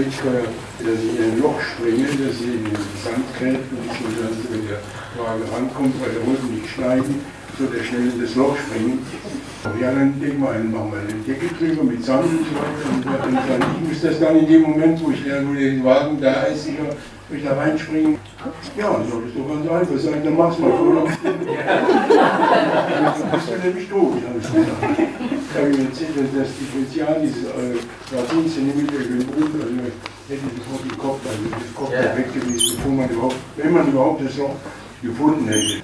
Klitschko, dass sie in ein Loch springen, dass sie in den Sand gräbt und so, dass sie mit der Waage rankommt, weil der wollte nicht schneiden, so der schnell in das Loch springen. Ja, dann denken wir, einen machen wir eine Decke drüber mit Sand und so weiter. Und dann, ich muss das dann in dem Moment, wo ich dann den Wagen da ist, ich da reinspringen. Ja, dann soll das doch ganz einfach sein, dann mach's mal vor. Dann bist du nämlich tot, habe ich gesagt. Ich habe ihm erzählt, dass das Differential, dieses äh, 10 cm über den Boden, also hätte ich sofort den Kopf, also das Kopf ja. weg gewesen, bevor man überhaupt, wenn man überhaupt das Loch gefunden hätte.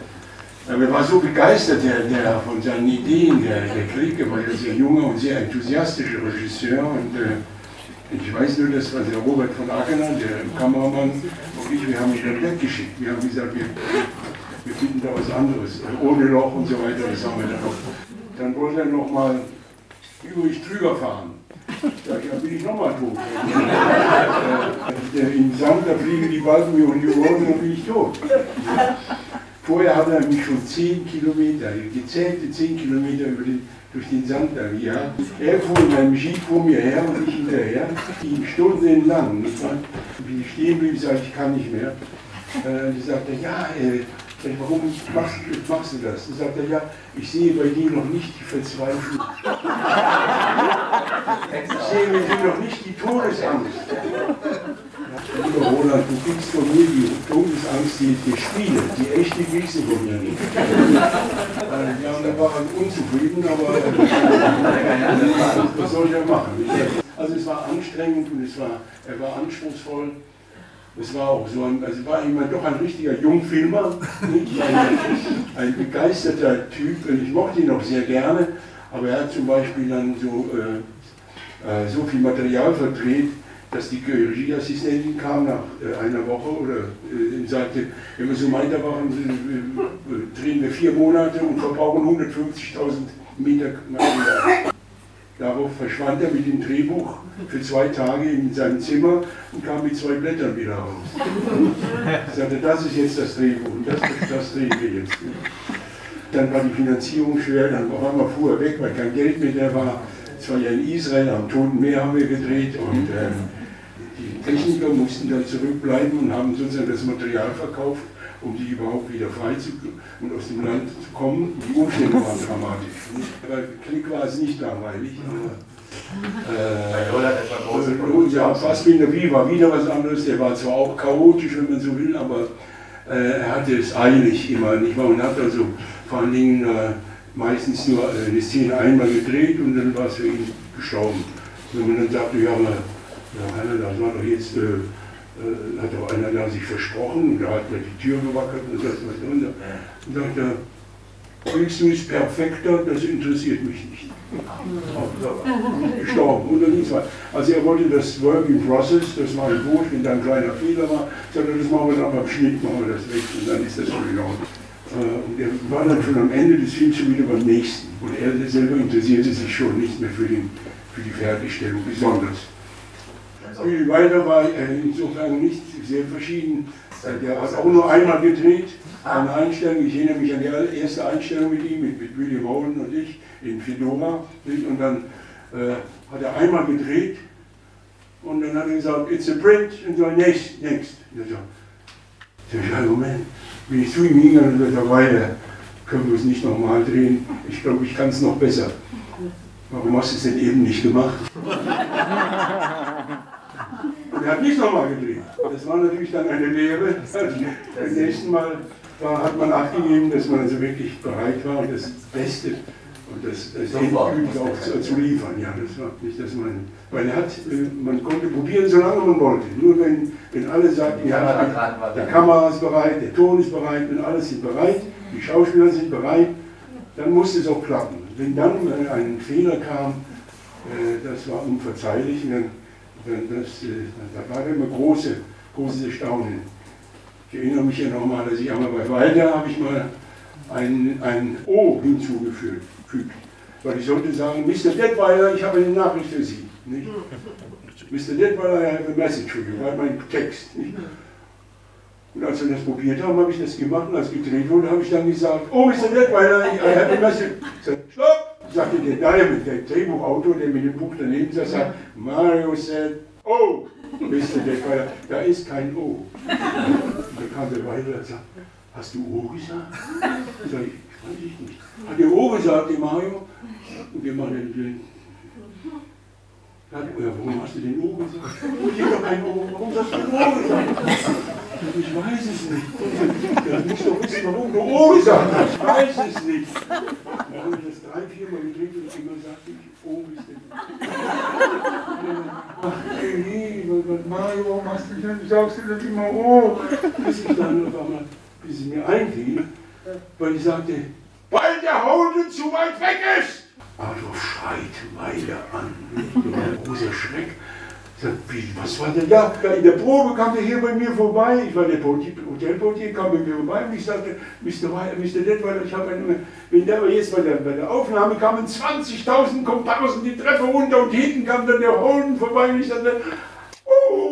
Aber er war so begeistert der, der von seinen Ideen, der, der Kriege, weil er sehr junger und sehr enthusiastischer Regisseur und äh, ich weiß nur, dass der Robert von Akener, der Kameramann und ich, wir haben ihn dann weggeschickt. Wir haben gesagt, wir, wir finden da was anderes, ohne Loch und so weiter, das haben wir dann noch. Dann wollte er nochmal übrig drüber fahren. Da bin ich nochmal tot. Im Sand, da fliegen die Balken mir um die Ohren, dann bin ich tot. Vorher hat er mich schon 10 Kilometer, gezählte 10 Kilometer über den, durch den Sand da gejagt. Er fuhr in einem Jeep vor mir her und ich hinterher, ging stundenlang. Wie ich stehen blieb, sagte ich, kann nicht mehr. Äh, die sagte, ja, äh, warum machst, machst, du das? Dann sagt er, ja, ich sehe bei dir noch nicht die Verzweiflung. ich sehe bei dir noch nicht die Todesangst. Lieber Roland, du kriegst von mir die Todesangst, die, die Spiele, die echte kriegst du von mir nicht. ja, und er war unzufrieden, aber was soll er machen? Also es war anstrengend und es war, er war anspruchsvoll. Es war auch so ein, also war immer doch ein richtiger Jungfilmer, ein, ein, begeisterter Typ und ich mochte ihn auch sehr gerne, aber er hat zum Beispiel dann so, äh, äh so viel Material verdreht, dass die Regieassistentin kam nach äh, einer Woche oder äh, sagte, wenn wir so weitermachen, äh, drehen wir vier Monate und verbrauchen 150.000 Meter Material. Darauf verschwand er mit dem Drehbuch für zwei Tage in seinem Zimmer und kam mit zwei Blättern wieder raus. Ich sagte, das ist jetzt das Drehbuch und das, das drehen wir jetzt. Dann war die Finanzierung schwer, dann auf einmal fuhr er weg, weil kein Geld mehr da war. Es war ja in Israel, am Toten Meer haben wir gedreht und äh, Techniker mussten dann zurückbleiben und haben sozusagen das Material verkauft, um die überhaupt wieder frei zu und aus dem Land zu kommen. Die Umstände waren dramatisch. Aber Krieg war es nicht langweilig. Äh, ja, Fassbinder wie war wieder was anderes. Der war zwar auch chaotisch, wenn man so will, aber äh, er hatte es eilig immer. Nicht wahr? Und hat also vor allen Dingen äh, meistens nur äh, eine Szene einmal gedreht und dann war es für ihn gestorben. Wenn man dann sagte, ja, aber ja, Heiner, das war doch jetzt, äh, äh, hat doch einer da sich versprochen und da hat mir die Tür gewackelt und das was und da und sagt er, Wilson ist perfekter, das interessiert mich nicht. Gestorben oder nichts weiter. Also er wollte das Working Process, das war gut, wenn da ein kleiner Fehler war, sondern das machen wir dann beim Schnitt, machen wir das weg und dann ist das schon in Ordnung. Äh, und er war dann schon am Ende des Films schon wieder beim nächsten. Und er selber interessierte sich schon nicht mehr für, den, für die Fertigstellung besonders. Bill Wilder war insofern nicht sehr verschieden. Der hat auch nur einmal gedreht, eine Einstellung. Ich erinnere mich an die erste Einstellung mit ihm, mit, mit William Holden und ich in Fedora. Und dann äh, hat er einmal gedreht und dann hat er gesagt, it's a print, und so, next, next. Und ich sage, Moment, bin ich zu ihm hingegangen und gesagt, Wilder, können wir es nicht nochmal drehen? Ich glaube, ich kann es noch besser. Warum hast du es denn eben nicht gemacht? Er hat nicht nochmal gedreht. Das war natürlich dann eine Lehre. Beim nächsten Mal war, hat man nachgegeben, dass man also wirklich bereit war, das Beste und das, das Endgültige auch zu, zu, liefern. Ja, das war nicht, dass man, weil er hat, äh, man konnte probieren, solange man wollte. Nur wenn, wenn alle sagten, ja, die Kamera ist bereit, der Ton ist bereit, wenn alles sind bereit, die Schauspieler sind bereit, dann musste es auch klappen. Wenn dann ein Fehler kam, äh, das war unverzeihlich. Und dann das, äh, da war immer große, großes Staunen. Ich erinnere mich ja nochmal, dass ich einmal bei Walter habe ich mal ein, ein O hinzugefügt. Weil ich sollte sagen, Mr. Detweiler, ich habe eine Nachricht für Sie. Nicht? Mr. Detweiler, I have a message for you, war mein Text. Nicht? Und als wir das probiert haben, habe ich das gemacht und als gedreht wurde, habe ich dann gesagt, oh Mr. Detweiler, I have a message. Stopp! Sagte der Diamond, der Drehbuchautor, der mit dem Buch daneben saß, sagt, Mario said, oh! Weißt du, der war, da ist kein O. Und da kam der weiter und sagte, hast du O gesagt? Sag ich, weiß ich nicht. Hat der O gesagt, der Mario? Und wir machen den ja, warum hast du den O gesagt? Ich habe doch kein O. Warum hast du den O gesagt? Ich weiß es nicht. Du musst doch wissen, warum du O gesagt hast. Ich weiß es nicht. Dann habe ich das drei, vier Mal gedreht und immer sagte ich, O ist denn. Ach, nee, Mario, denn, sagst du denn immer O? Bis ich dann auf einmal, bis es mir einfiel, weil ich sagte, weil der Holden zu weit weg ist. Adolf schreit weiter an, ein großer Schreck. Sagt, wie, was war denn da? In der Probe kam der hier bei mir vorbei. Ich war der Hotelportier, kam bei mir vorbei und ich sagte, Mr. Weiler, Mr. Detweiler, ich habe eine, wenn der jetzt bei der, bei der Aufnahme kamen 20.000 Komparsen die Treppe runter und hinten kam dann der Holden vorbei und ich sagte,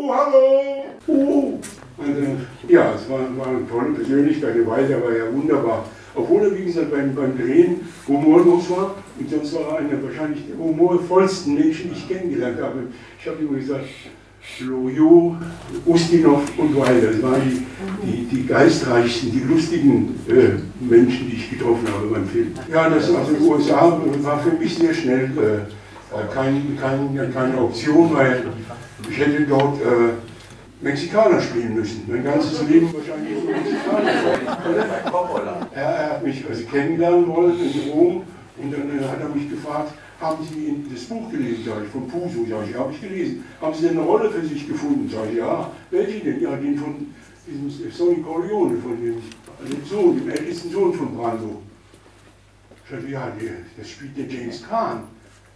oh, hallo, oh. Also, ja, es war, war tolle Persönlichkeit, der Weiler war ja wunderbar. Obwohl er, wie gesagt, beim, beim Drehen humorlos war und sonst war er einer wahrscheinlich der humorvollsten Menschen, die ich kennengelernt habe. Ich habe immer gesagt, Loriot, Ustinov und Weiler, das waren die, die, die geistreichsten, die lustigen äh, Menschen, die ich getroffen habe beim Film. Ja, das also die USA war für mich sehr schnell äh, kein, kein, keine Option, weil ich hätte dort äh, Mexikaner spielen müssen. Mein ganzes Leben wahrscheinlich nur Mexikaner. Er, hat mich also kennenlernen wollen in Rom und dann äh, hat er mich gefragt, haben Sie das Buch gelesen, sag ich, von Puso, sag ich, habe ich gelesen. Haben Sie denn eine Rolle für sich gefunden? Sag ich, ja. Welche denn? Ja, den von diesem Sonny Corleone, von dem, dem Sohn, dem ältesten Sohn von Brando. Ich, ja, das spielt der James Kahn.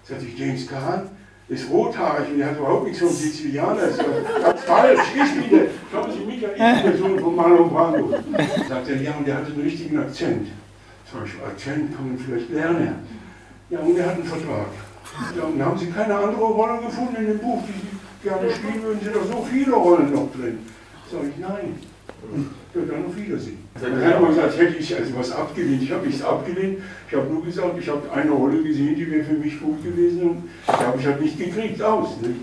Sag ich, James Kahn? Ist rothaarig und er hat überhaupt nichts vom Sizilianer. Ganz falsch. Ich schauen Sie mich an, ich bin der Sohn von Marlon Brando. Sagt er, ja, und der hatte einen richtigen Akzent. Sag ich, Akzent kann man vielleicht lernen. Ja, und er hat einen Vertrag. Ja, und haben Sie keine andere Rolle gefunden in dem Buch, die Sie gerne spielen würden, sind doch so viele Rollen noch drin. Sag ich, nein. Ja, dann auf Wiedersehen. Dann hat man gesagt, hätte ich also was abgelehnt. Ich habe nichts abgelehnt. Ich habe nur gesagt, ich habe eine Rolle gesehen, die wäre für mich gut gewesen und die habe ich halt nicht gekriegt aus. Nicht?